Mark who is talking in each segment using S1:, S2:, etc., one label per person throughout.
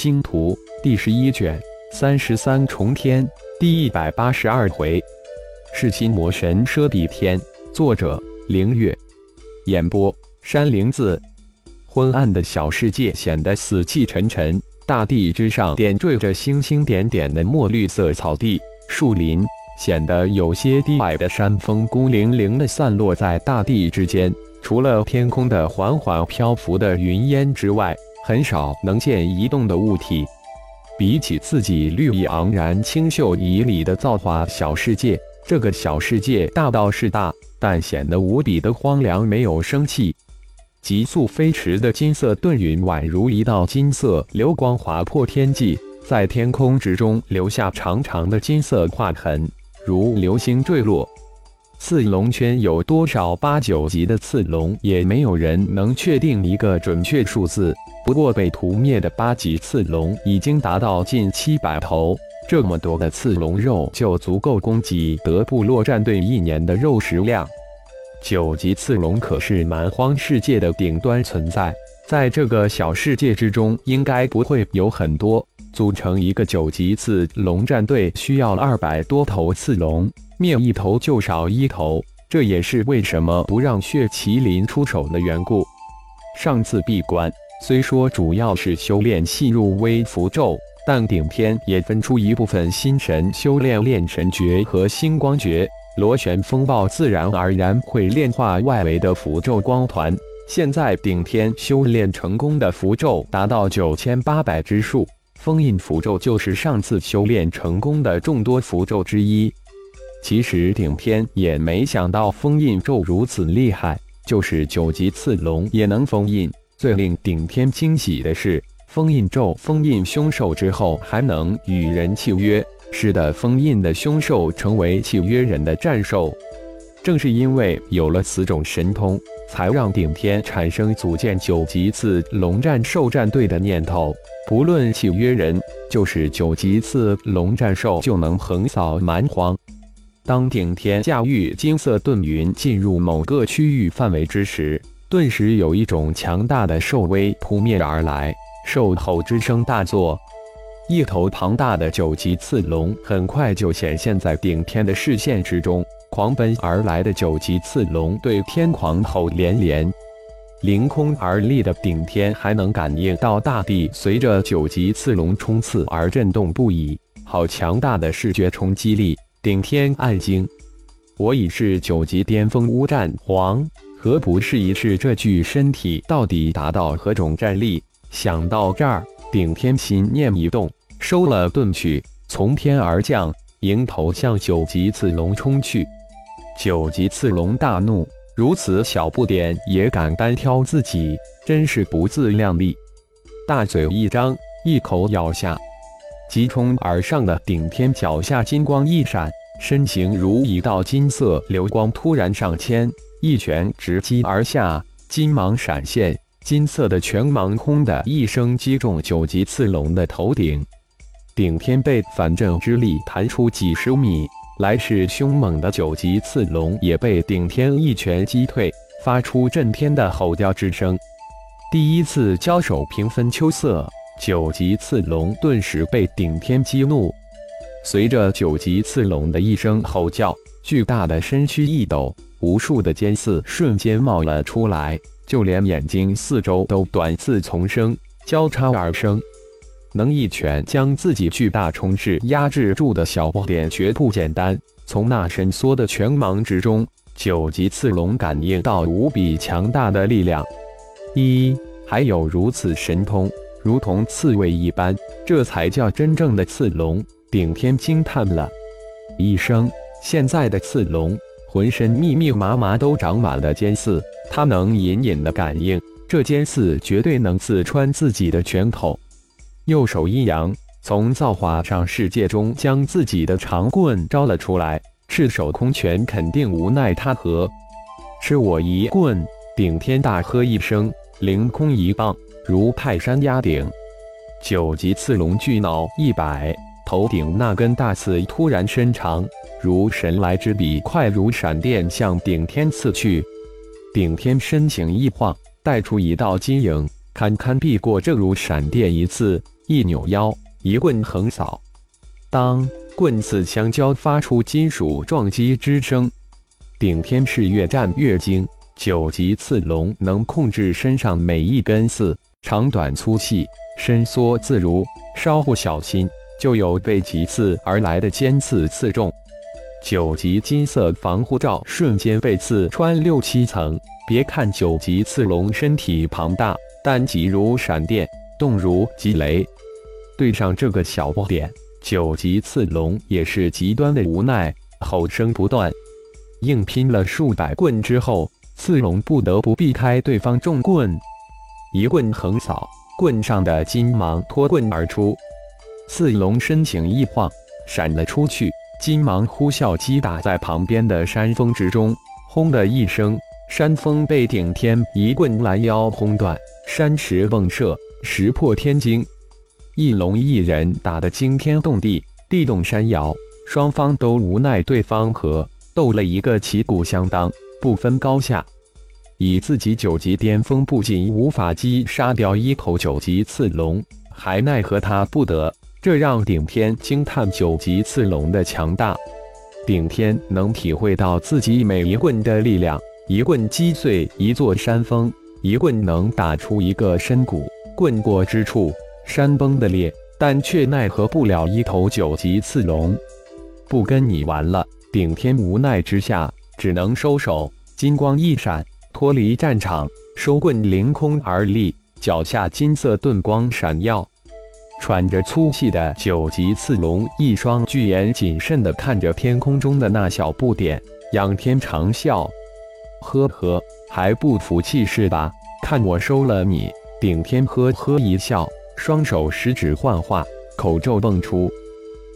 S1: 星图第十一卷三十三重天第一百八十二回，噬心魔神奢比天。作者：凌月。演播：山灵子。昏暗的小世界显得死气沉沉，大地之上点缀着星星点点的墨绿色草地、树林，显得有些低矮的山峰孤零零地散落在大地之间。除了天空的缓缓漂浮的云烟之外，很少能见移动的物体。比起自己绿意盎然、清秀旖旎的造化小世界，这个小世界大倒是大，但显得无比的荒凉，没有生气。急速飞驰的金色遁云，宛如一道金色流光划破天际，在天空之中留下长长的金色划痕，如流星坠落。刺龙圈有多少八九级的刺龙，也没有人能确定一个准确数字。不过被屠灭的八级刺龙已经达到近七百头，这么多的刺龙肉就足够供给德部落战队一年的肉食量。九级刺龙可是蛮荒世界的顶端存在，在这个小世界之中，应该不会有很多。组成一个九级刺龙战队需要二百多头刺龙。灭一头就少一头，这也是为什么不让血麒麟出手的缘故。上次闭关虽说主要是修炼细入微符咒，但顶天也分出一部分心神修炼炼神诀和星光诀。螺旋风暴自然而然会炼化外围的符咒光团。现在顶天修炼成功的符咒达到九千八百之数，封印符咒就是上次修炼成功的众多符咒之一。其实顶天也没想到封印咒如此厉害，就是九级刺龙也能封印。最令顶天惊喜的是，封印咒封印凶兽之后还能与人契约，使得封印的凶兽成为契约人的战兽。正是因为有了此种神通，才让顶天产生组建九级次龙战兽战队的念头。不论契约人，就是九级次龙战兽，就能横扫蛮荒。当顶天驾驭金色盾云进入某个区域范围之时，顿时有一种强大的兽威扑面而来，兽吼之声大作，一头庞大的九级刺龙很快就显现在顶天的视线之中。狂奔而来的九级刺龙对天狂吼连连，凌空而立的顶天还能感应到大地随着九级刺龙冲刺而震动不已，好强大的视觉冲击力！顶天暗惊，我已是九级巅峰乌战皇，何不试一试这具身体到底达到何种战力？想到这儿，顶天心念一动，收了遁去，从天而降，迎头向九级刺龙冲去。九级刺龙大怒，如此小不点也敢单挑自己，真是不自量力！大嘴一张，一口咬下。急冲而上的顶天脚下金光一闪，身形如一道金色流光突然上千，一拳直击而下，金芒闪现，金色的拳芒轰的一声击中九级刺龙的头顶，顶天被反震之力弹出几十米，来势凶猛的九级刺龙也被顶天一拳击退，发出震天的吼叫之声。第一次交手平分秋色。九级刺龙顿时被顶天激怒，随着九级刺龙的一声吼叫，巨大的身躯一抖，无数的尖刺瞬间冒了出来，就连眼睛四周都短刺丛生，交叉而生。能一拳将自己巨大虫势压制住的小不点绝不简单。从那伸缩的拳芒之中，九级刺龙感应到无比强大的力量。一，还有如此神通！如同刺猬一般，这才叫真正的刺龙。顶天惊叹了一声：“现在的刺龙浑身密密麻麻都长满了尖刺，他能隐隐的感应，这尖刺绝对能刺穿自己的拳头。”右手一扬，从造化上世界中将自己的长棍招了出来。赤手空拳肯定无奈他何，吃我一棍！顶天大喝一声，凌空一棒。如泰山压顶，九级刺龙巨脑一摆，头顶那根大刺突然伸长，如神来之笔，快如闪电向顶天刺去。顶天身形一晃，带出一道金影，堪堪避过这如闪电一刺。一扭腰，一棍横扫，当棍刺相交，发出金属撞击之声。顶天是越战越精，九级刺龙能控制身上每一根刺，长短粗细，伸缩自如，稍不小心就有被棘刺而来的尖刺刺中。九级金色防护罩瞬间被刺穿六七层。别看九级刺龙身体庞大，但急如闪电，动如疾雷。对上这个小不点，九级刺龙也是极端的无奈，吼声不断。硬拼了数百棍之后，刺龙不得不避开对方重棍，一棍横扫，棍上的金芒脱棍而出。刺龙身形一晃，闪了出去，金芒呼啸击打在旁边的山峰之中，轰的一声，山峰被顶天一棍拦腰轰断，山石迸射，石破天惊。一龙一人打得惊天动地，地动山摇，双方都无奈对方和。斗了一个旗鼓相当，不分高下。以自己九级巅峰，不仅无法击杀掉一头九级刺龙，还奈何他不得。这让顶天惊叹九级刺龙的强大。顶天能体会到自己每一棍的力量，一棍击碎一座山峰，一棍能打出一个深谷，棍过之处，山崩的裂，但却奈何不了一头九级刺龙。不跟你玩了。顶天无奈之下，只能收手。金光一闪，脱离战场，收棍凌空而立，脚下金色盾光闪耀。喘着粗气的九级刺龙，一双巨眼谨慎地看着天空中的那小不点，仰天长啸：“呵呵，还不服气是吧？看我收了你！”顶天呵呵一笑，双手十指幻化，口咒蹦出，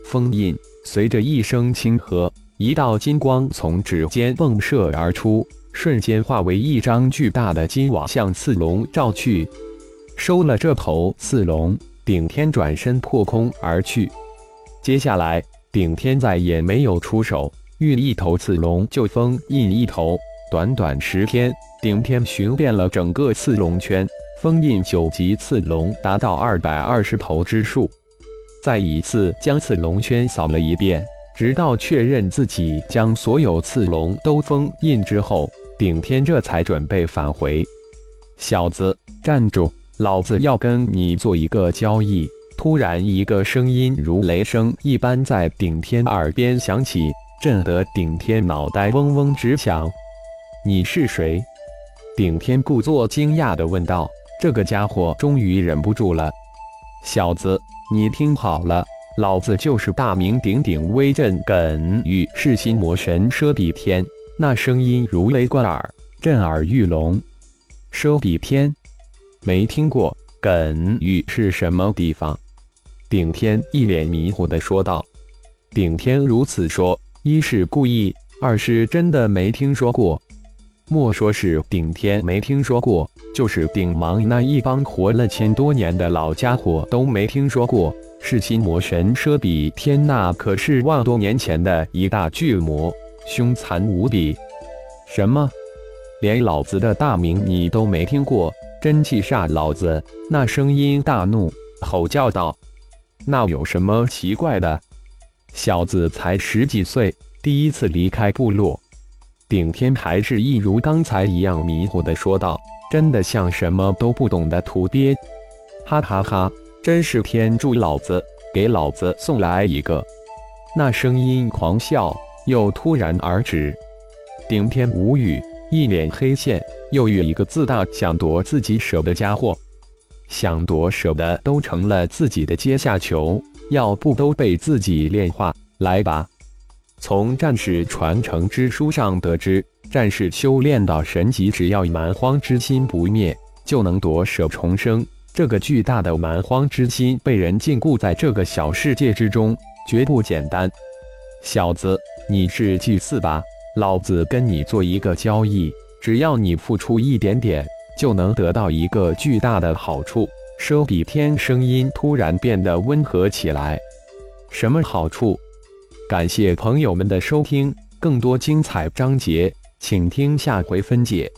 S1: 封印。随着一声轻喝。一道金光从指尖迸射而出，瞬间化为一张巨大的金网，向刺龙照去。收了这头刺龙，顶天转身破空而去。接下来，顶天再也没有出手，遇一头刺龙就封印一头。短短十天，顶天寻遍了整个刺龙圈，封印九级刺龙达到二百二十头之数。再一次将刺龙圈扫了一遍。直到确认自己将所有刺龙都封印之后，顶天这才准备返回。小子，站住！老子要跟你做一个交易。突然，一个声音如雷声一般在顶天耳边响起，震得顶天脑袋嗡嗡直响。你是谁？顶天故作惊讶地问道。这个家伙终于忍不住了。小子，你听好了。老子就是大名鼎鼎威震艮玉噬心魔神奢比天，那声音如雷贯耳，震耳欲聋。奢比天，没听过。艮玉是什么地方？顶天一脸迷糊地说道。顶天如此说，一是故意，二是真的没听说过。莫说是顶天没听说过，就是顶芒那一帮活了千多年的老家伙都没听说过。是心魔神奢比天，那可是万多年前的一大巨魔，凶残无比。什么？连老子的大名你都没听过？真气煞老子！那声音大怒，吼叫道：“那有什么奇怪的？小子才十几岁，第一次离开部落。”顶天还是一如刚才一样迷糊的说道：“真的像什么都不懂的土鳖。”哈哈哈。真是天助老子！给老子送来一个！那声音狂笑，又突然而止。顶天无语，一脸黑线。又遇一个自大想夺自己舍的家伙，想夺舍的都成了自己的阶下囚，要不都被自己炼化？来吧！从战士传承之书上得知，战士修炼到神级，只要蛮荒之心不灭，就能夺舍重生。这个巨大的蛮荒之心被人禁锢在这个小世界之中，绝不简单。小子，你是祭祀吧？老子跟你做一个交易，只要你付出一点点，就能得到一个巨大的好处。奢比天声音突然变得温和起来。什么好处？感谢朋友们的收听，更多精彩章节，请听下回分解。